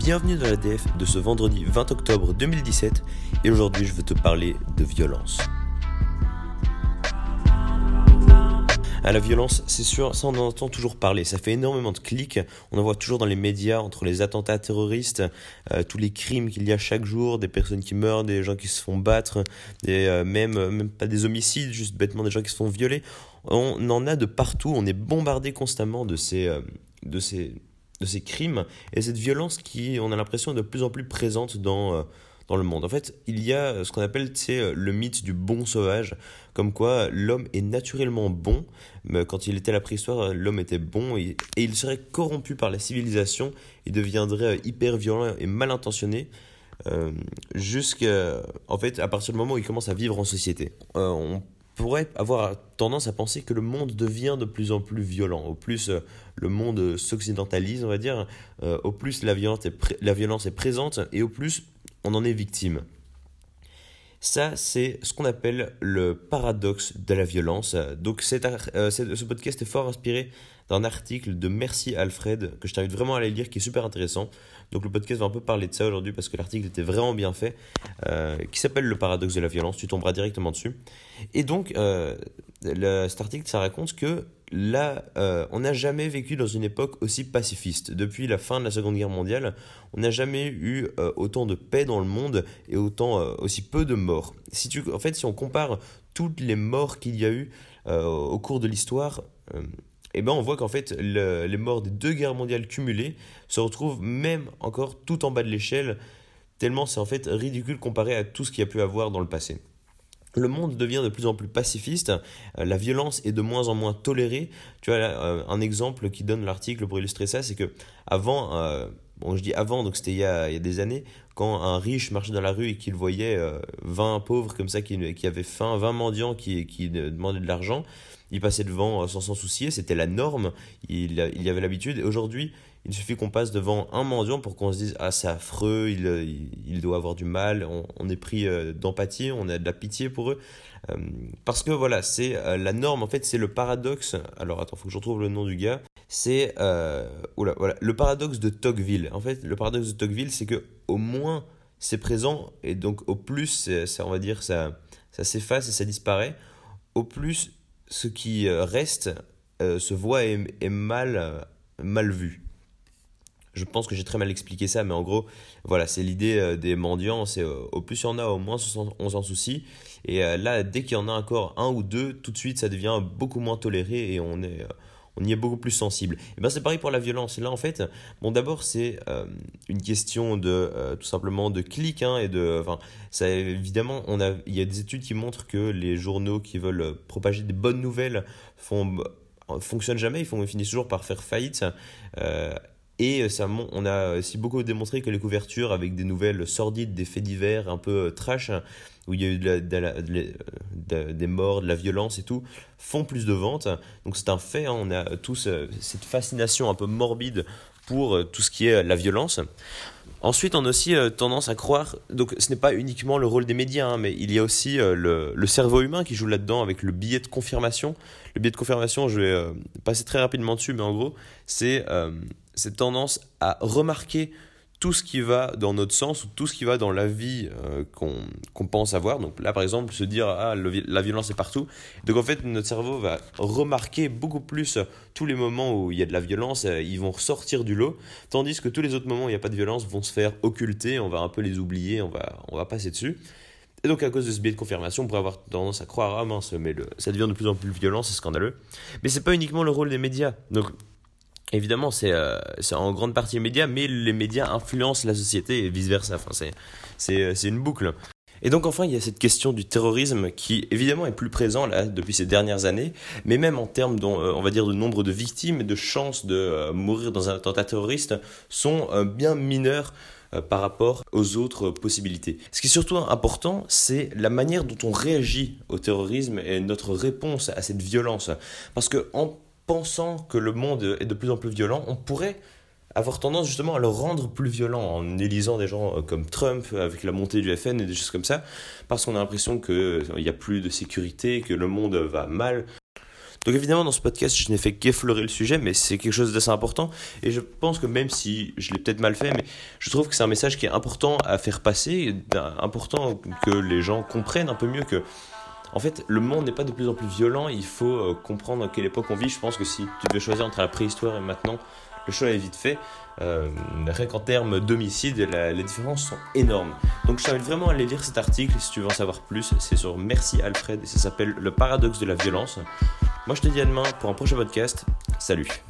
Bienvenue dans la DF de ce vendredi 20 octobre 2017 et aujourd'hui je veux te parler de violence. À la violence, c'est sûr, ça on en entend toujours parler, ça fait énormément de clics, on en voit toujours dans les médias entre les attentats terroristes, euh, tous les crimes qu'il y a chaque jour, des personnes qui meurent, des gens qui se font battre, des, euh, même, euh, même pas des homicides, juste bêtement des gens qui se font violer. On en a de partout, on est bombardé constamment de ces, de ces, de ces crimes et cette violence qui, on a l'impression, est de plus en plus présente dans dans le monde. En fait, il y a ce qu'on appelle le mythe du bon sauvage, comme quoi l'homme est naturellement bon, mais quand il était à la préhistoire, l'homme était bon et, il serait corrompu par la civilisation, il deviendrait hyper violent et mal intentionné. Euh, jusqu'à en fait à partir du moment où il commence à vivre en société euh, pourrait avoir tendance à penser que le monde devient de plus en plus violent. Au plus euh, le monde s'occidentalise, on va dire, au plus la violence, la violence est présente et au plus on en est victime. Ça, c'est ce qu'on appelle le paradoxe de la violence. Donc, euh, ce podcast est fort inspiré d'un article de Merci Alfred, que je t'invite vraiment à aller lire, qui est super intéressant. Donc, le podcast va un peu parler de ça aujourd'hui parce que l'article était vraiment bien fait, euh, qui s'appelle Le paradoxe de la violence. Tu tomberas directement dessus. Et donc, euh, cet article, ça raconte que là, euh, on n'a jamais vécu dans une époque aussi pacifiste. Depuis la fin de la Seconde Guerre mondiale, on n'a jamais eu euh, autant de paix dans le monde et autant euh, aussi peu de morts. Si tu, en fait, si on compare toutes les morts qu'il y a eu au cours de l'histoire, eh ben on voit qu'en fait les morts des deux guerres mondiales cumulées se retrouvent même encore tout en bas de l'échelle, tellement c'est en fait ridicule comparé à tout ce qu'il y a pu avoir dans le passé le monde devient de plus en plus pacifiste, euh, la violence est de moins en moins tolérée. Tu vois, euh, un exemple qui donne l'article pour illustrer ça, c'est que avant, euh, bon, je dis avant, donc c'était il, y a des années, quand un riche marchait dans la rue et qu'il voyait 20 pauvres comme ça qui, avaient faim, 20 mendiants qui demandaient de l'argent, il passait devant sans s'en soucier, c'était la norme, il, il y avait l'habitude. Aujourd'hui, il suffit qu'on passe devant un mendiant pour qu'on se dise Ah, c'est affreux, il, il, doit avoir du mal. On, est pris euh, d'empathie, on a de la pitié pour eux. Euh, parce que voilà, c'est euh, la norme, en fait, c'est le paradoxe. Alors attends, faut que je retrouve le nom du gars. C'est voilà, le paradoxe de Tocqueville. En fait, le paradoxe de Tocqueville, c'est que au moins c'est présent et donc au plus, ça, on va dire, ça, ça s'efface et ça disparaît. Au plus, ce qui reste se voit et est mal, mal vu. Je pense que j'ai très mal expliqué ça, mais en gros, voilà, c'est l'idée euh, des mendiants. C'est euh, au plus il y en a, au moins on s'en soucie. Et euh, là, dès qu'il y en a encore un ou deux, tout de suite, ça devient beaucoup moins toléré et on est on y est beaucoup plus sensible. Et ben c'est pareil pour la violence. Là en fait, bon d'abord c'est une question de tout simplement de clics hein, et de, enfin ça évidemment on a, il y a des études qui montrent que les journaux qui veulent propager des bonnes nouvelles font fonctionnent jamais, ils, font, ils finissent toujours par faire faillite. Et euh, ça, on a aussi beaucoup démontré que les couvertures avec des nouvelles sordides, des faits divers un peu euh, trash, où il y a eu des morts, de la violence et tout, font plus de ventes. Donc c'est un fait, hein. on a tous euh, cette fascination un peu morbide pour tout ce qui est la violence. Ensuite, on a aussi tendance à croire, donc ce n'est pas uniquement le rôle des médias, hein, mais il y a aussi le, cerveau humain qui joue là-dedans avec le billet de confirmation. Le billet de confirmation, je vais passer très rapidement dessus, mais en gros, c'est cette tendance à remarquer tout ce qui va dans notre sens ou tout ce qui va dans la vie euh, qu'on pense avoir. Donc là, par exemple, se dire ah la violence est partout. Donc en fait, notre cerveau va remarquer beaucoup plus tous les moments où il y a de la violence, euh, ils vont ressortir du lot, tandis que tous les autres moments où il n'y a pas de violence vont se faire occulter, on va un peu les oublier, on va on va passer dessus. Et donc à cause de ce biais de confirmation, on pourrait avoir tendance à croire ah mince, mais ça devient de plus en plus violent, c'est scandaleux. Mais c'est pas uniquement le rôle des médias. Donc Évidemment, euh, c'est en grande partie les médias, mais les médias influencent la société et vice-versa. Enfin, c'est une boucle. Et donc enfin, il y a cette question du terrorisme qui évidemment est plus présent là depuis ces dernières années, mais même en termes, euh, on va dire, de nombre de victimes et de chances de euh, mourir dans un attentat terroriste sont bien mineurs par rapport aux autres possibilités. Ce qui est surtout important, c'est la manière dont on réagit au terrorisme et notre réponse à cette violence. Parce que en pensant que le monde est de plus en plus violent, on pourrait avoir tendance justement à le rendre plus violent en élisant des gens euh, comme Trump avec la montée du FN et des choses comme ça, parce qu'on a l'impression qu'il n'y a plus de sécurité, que le monde va mal. Donc évidemment, dans ce podcast, je n'ai fait qu'effleurer le sujet, mais c'est quelque chose d'assez important. Et je pense que même si je l'ai peut-être mal fait, je trouve que c'est un message qui est important à faire passer, important que les gens comprennent un peu mieux que en fait, le monde n'est pas de plus en plus violent. Il faut euh, comprendre à quelle époque on vit. Je pense que si tu devais choisir entre la préhistoire et maintenant, le choix est vite fait. Euh, rien qu'en termes d'homicide, les différences sont énormes. Donc je t'invite vraiment à aller lire cet article si tu veux en savoir plus. C'est sur Merci Alfred et ça s'appelle Le paradoxe de la violence. Moi je te dis à demain pour un prochain podcast. Salut